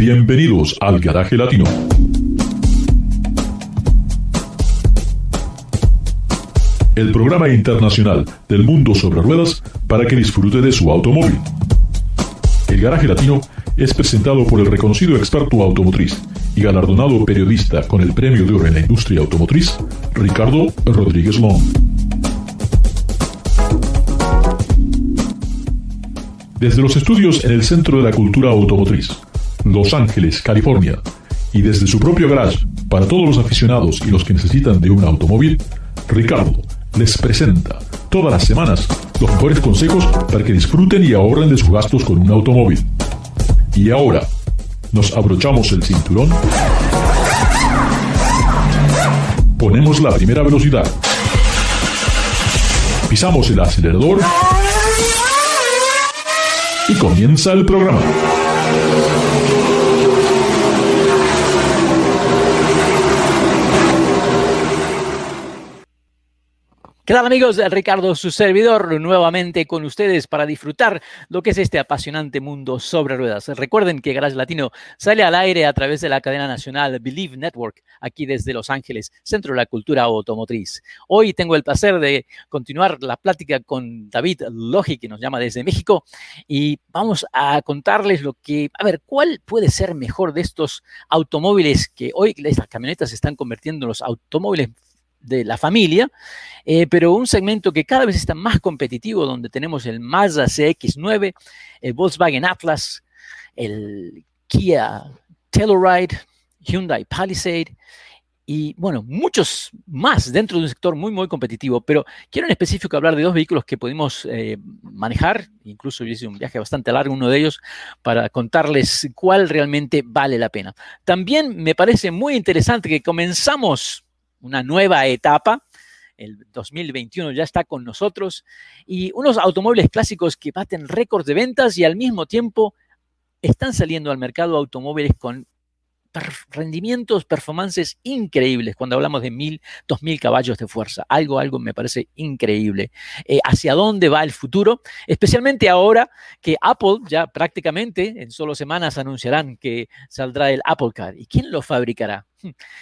Bienvenidos al Garaje Latino. El programa internacional del mundo sobre ruedas para que disfrute de su automóvil. El Garaje Latino es presentado por el reconocido experto automotriz y galardonado periodista con el Premio de Oro en la Industria Automotriz, Ricardo Rodríguez Long. Desde los estudios en el Centro de la Cultura Automotriz, Los Ángeles, California, y desde su propio garage para todos los aficionados y los que necesitan de un automóvil, Ricardo les presenta todas las semanas los mejores consejos para que disfruten y ahorren de sus gastos con un automóvil. Y ahora, nos abrochamos el cinturón, ponemos la primera velocidad, pisamos el acelerador y comienza el programa. ¿Qué tal amigos? Ricardo, su servidor, nuevamente con ustedes para disfrutar lo que es este apasionante mundo sobre ruedas. Recuerden que Garage Latino sale al aire a través de la cadena nacional Believe Network, aquí desde Los Ángeles, Centro de la Cultura Automotriz. Hoy tengo el placer de continuar la plática con David Logi, que nos llama desde México, y vamos a contarles lo que, a ver, ¿cuál puede ser mejor de estos automóviles que hoy estas camionetas se están convirtiendo en los automóviles de la familia, eh, pero un segmento que cada vez está más competitivo, donde tenemos el Mazda CX9, el Volkswagen Atlas, el Kia Telluride, Hyundai Palisade y bueno, muchos más dentro de un sector muy, muy competitivo, pero quiero en específico hablar de dos vehículos que pudimos eh, manejar, incluso hice un viaje bastante largo, uno de ellos, para contarles cuál realmente vale la pena. También me parece muy interesante que comenzamos una nueva etapa. El 2021 ya está con nosotros y unos automóviles clásicos que baten récords de ventas y al mismo tiempo están saliendo al mercado automóviles con rendimientos, performances increíbles cuando hablamos de mil, dos mil caballos de fuerza. Algo, algo me parece increíble. Eh, ¿Hacia dónde va el futuro? Especialmente ahora que Apple ya prácticamente en solo semanas anunciarán que saldrá el Apple Car. ¿Y quién lo fabricará?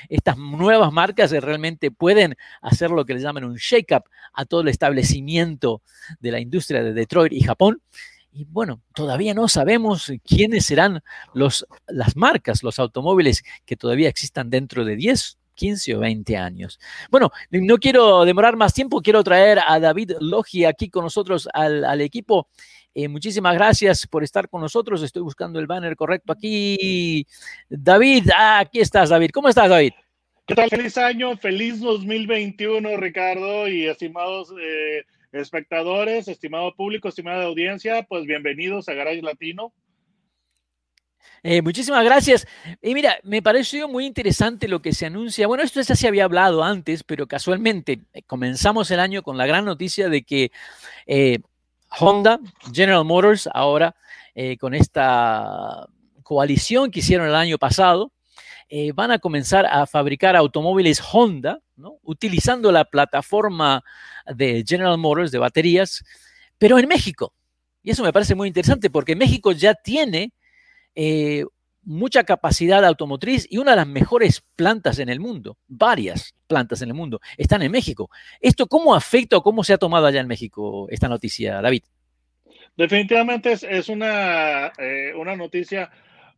Estas nuevas marcas realmente pueden hacer lo que le llaman un shake-up a todo el establecimiento de la industria de Detroit y Japón. Y bueno, todavía no sabemos quiénes serán los, las marcas, los automóviles que todavía existan dentro de 10, 15 o 20 años. Bueno, no quiero demorar más tiempo, quiero traer a David Logi aquí con nosotros al, equipo. Eh, muchísimas gracias por estar con nosotros. Estoy buscando el banner correcto aquí. David, aquí estás, David. ¿Cómo estás, David? ¿Qué tal? Feliz año, feliz 2021, Ricardo y estimados eh, espectadores, estimado público, estimada audiencia, pues bienvenidos a Garage Latino. Eh, muchísimas gracias. Y mira, me pareció muy interesante lo que se anuncia. Bueno, esto ya se había hablado antes, pero casualmente eh, comenzamos el año con la gran noticia de que eh, Honda, General Motors, ahora con esta coalición que hicieron el año pasado, van a comenzar a fabricar automóviles Honda, ¿no? utilizando la plataforma de General Motors de baterías, pero en México. Y eso me parece muy interesante porque México ya tiene eh, mucha capacidad automotriz y una de las mejores plantas en el mundo, varias plantas en el mundo, están en México. ¿Esto cómo afecta o cómo se ha tomado allá en México esta noticia, David? Definitivamente es, una, eh, una noticia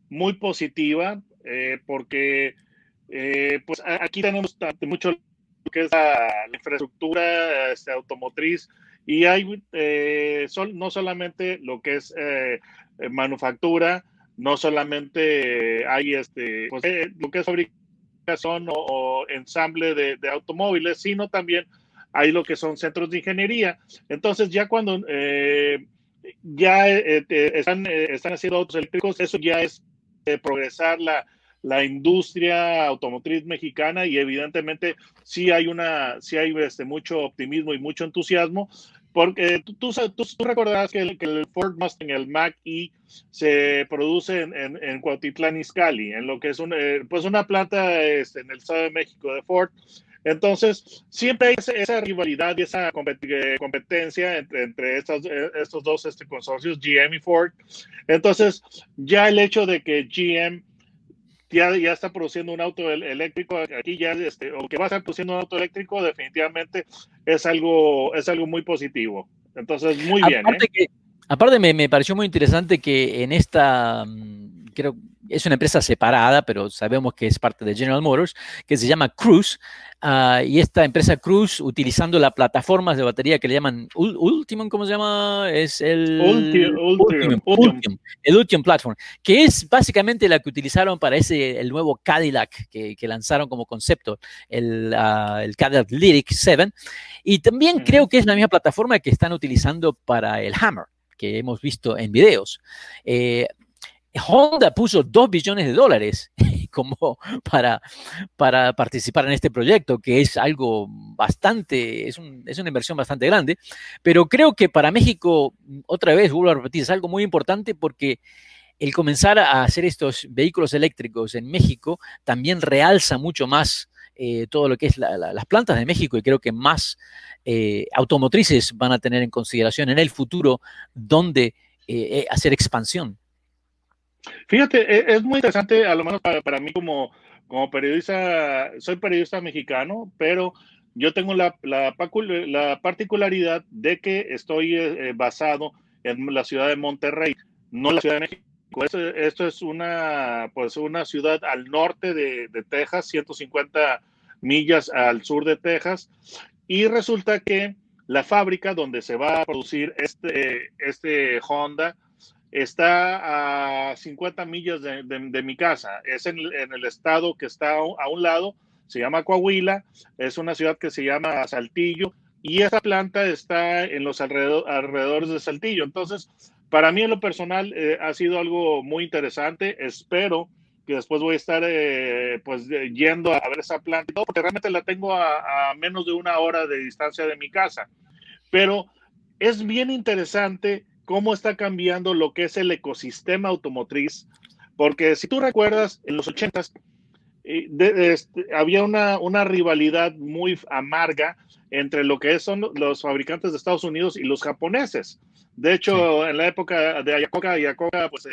muy positiva eh, porque pues aquí tenemos mucho que es la, infraestructura este, automotriz y hay eh, no solamente lo que es eh, manufactura, no solamente hay este, pues, eh, lo que es fabricación o, ensamble de, automóviles, sino también hay lo que son centros de ingeniería. Entonces, ya cuando ya están, están haciendo autos eléctricos, eso ya es progresar la, la industria automotriz mexicana y evidentemente sí hay una, sí hay este, mucho optimismo y mucho entusiasmo, porque tú, tú, tú, recordarás que el, que el, Ford Mustang, el Mac E, se produce en, en, en Cuautitlán Izcalli, en lo que es un, eh, pues una planta este, en el Estado de México de Ford. Entonces, siempre hay esa, rivalidad y esa eh, competencia entre, entre estos, eh, estos dos este, consorcios, GM y Ford. Entonces, ya el hecho de que GM ya, ya está produciendo un auto eléctrico aquí ya este, o que va a estar produciendo un auto eléctrico definitivamente es algo es algo muy positivo entonces muy bien ¿eh? aparte me, me, pareció muy interesante que en esta mm, creo es una empresa separada, pero sabemos que es parte de General Motors, que se llama Cruise. Uh, y esta empresa Cruise, utilizando las plataformas de batería que le llaman Ultimum, ¿cómo se llama? Es el Ultium, Ultium, Ultium, el Ultium Platform, que es básicamente la que utilizaron para ese, el nuevo Cadillac que, que lanzaron como concepto, el, uh, el, Cadillac Lyric 7. Y también uh -huh. creo que es la misma plataforma que están utilizando para el Hammer que hemos visto en videos. Eh, Honda puso 2 billones de dólares como para, para participar en este proyecto, que es algo bastante, es, un, es, una inversión bastante grande, pero creo que para México, otra vez, vuelvo a repetir, es algo muy importante porque el comenzar a hacer estos vehículos eléctricos en México también realza mucho más eh, todo lo que es la, la, las plantas de México y creo que más eh, automotrices van a tener en consideración en el futuro dónde eh, hacer expansión. Fíjate, e, es muy interesante, a lo menos para, mí como, como periodista, soy periodista mexicano, pero yo tengo la, la, la particularidad de que estoy eh, basado en la ciudad de Monterrey, no la ciudad de México. Esto, esto es una, pues una ciudad al norte de, de, Texas, 150 millas al sur de Texas, y resulta que la fábrica donde se va a producir este, este Honda, está a 50 millas de, mi casa. Es en, el estado que está a un lado, se llama Coahuila, es una ciudad que se llama Saltillo y esa planta está en los alrededor, alrededores de Saltillo. Entonces, para mí en lo personal eh, ha sido algo muy interesante. Espero que después voy a estar eh, pues yendo a ver esa planta, porque realmente la tengo a menos de una hora de distancia de mi casa. Pero es bien interesante cómo está cambiando lo que es el ecosistema automotriz, porque si tú recuerdas, en los 80 eh, de, de, este, había una, una, rivalidad muy amarga entre lo que son los fabricantes de Estados Unidos y los japoneses. De hecho, sí. en la época de Ayakoka, Ayakoka pues, eh,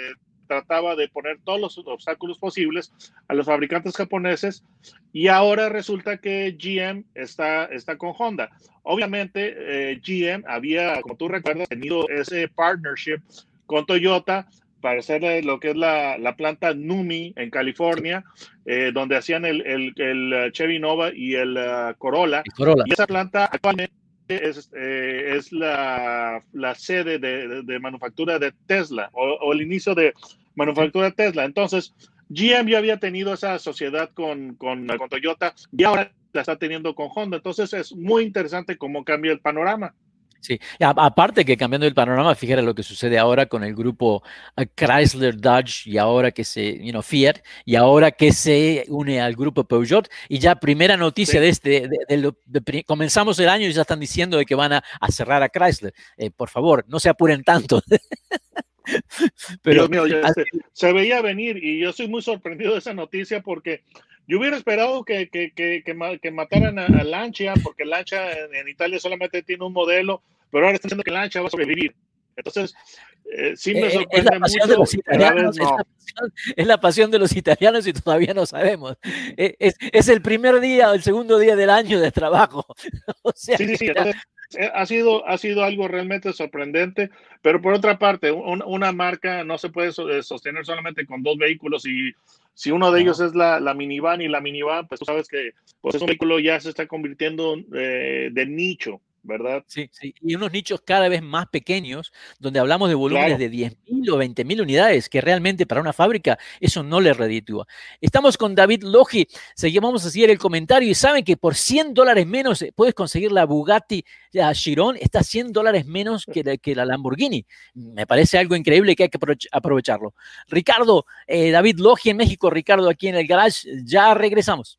trataba de poner todos los obstáculos posibles a los fabricantes japoneses y ahora resulta que GM está, está con Honda. Obviamente, eh, GM había, como tú recuerdas, tenido ese partnership con Toyota para hacer lo que es la, la planta Numi en California, eh, donde hacían el, el, el, Chevy Nova y el uh, Corolla. Corolla. Y esa planta actualmente es, eh, es la, la, sede de, de, de manufactura de Tesla o, o, el inicio de manufactura Tesla. Entonces, GM ya había tenido esa sociedad con, con, con Toyota y ahora la está teniendo con Honda. Entonces, es muy interesante cómo cambia el panorama. Sí, aparte que cambiando el panorama, fíjate lo que sucede ahora con el grupo uh, Chrysler, Dodge y ahora que se, you know, Fiat y ahora que se une al grupo Peugeot y ya primera noticia sí. de este, de, de, de, comenzamos el año y ya están diciendo de que van a, a cerrar a Chrysler. Eh, por favor, no se apuren tanto. Pero Dios mío, se, veía venir y yo soy muy sorprendido de esa noticia porque yo hubiera esperado que, que, que, que mataran a, a, Lancia, porque Lancia en, en, Italia solamente tiene un modelo, pero ahora están diciendo que Lancia va a sobrevivir. Entonces, eh, sí me sorprende es mucho. De los italianos, no. es, la pasión, es, la pasión, de los italianos y todavía no sabemos. Eh, es, es el primer día o el segundo día del año de trabajo. o sea, sí, sí, sí. Entonces, eh, ha sido, ha sido algo realmente sorprendente, pero por otra parte, un, una marca no se puede sostener solamente con dos vehículos y si uno de ellos es la, la, minivan y la minivan, pues tú sabes que pues es un vehículo ya se está convirtiendo eh, de nicho. ¿Verdad? Sí, sí, y unos nichos cada vez más pequeños, donde hablamos de volúmenes de 10.000 o 20.000 unidades, que realmente para una fábrica eso no le reditúa. Estamos con David Logi, seguimos a seguir el comentario y saben que por 100 dólares menos eh, puedes conseguir la Bugatti la Chiron, está 100 dólares menos que la, que la, Lamborghini. Me parece algo increíble que hay que aprovecharlo. Ricardo, eh, David Logi en México, Ricardo aquí en el garage, ya regresamos.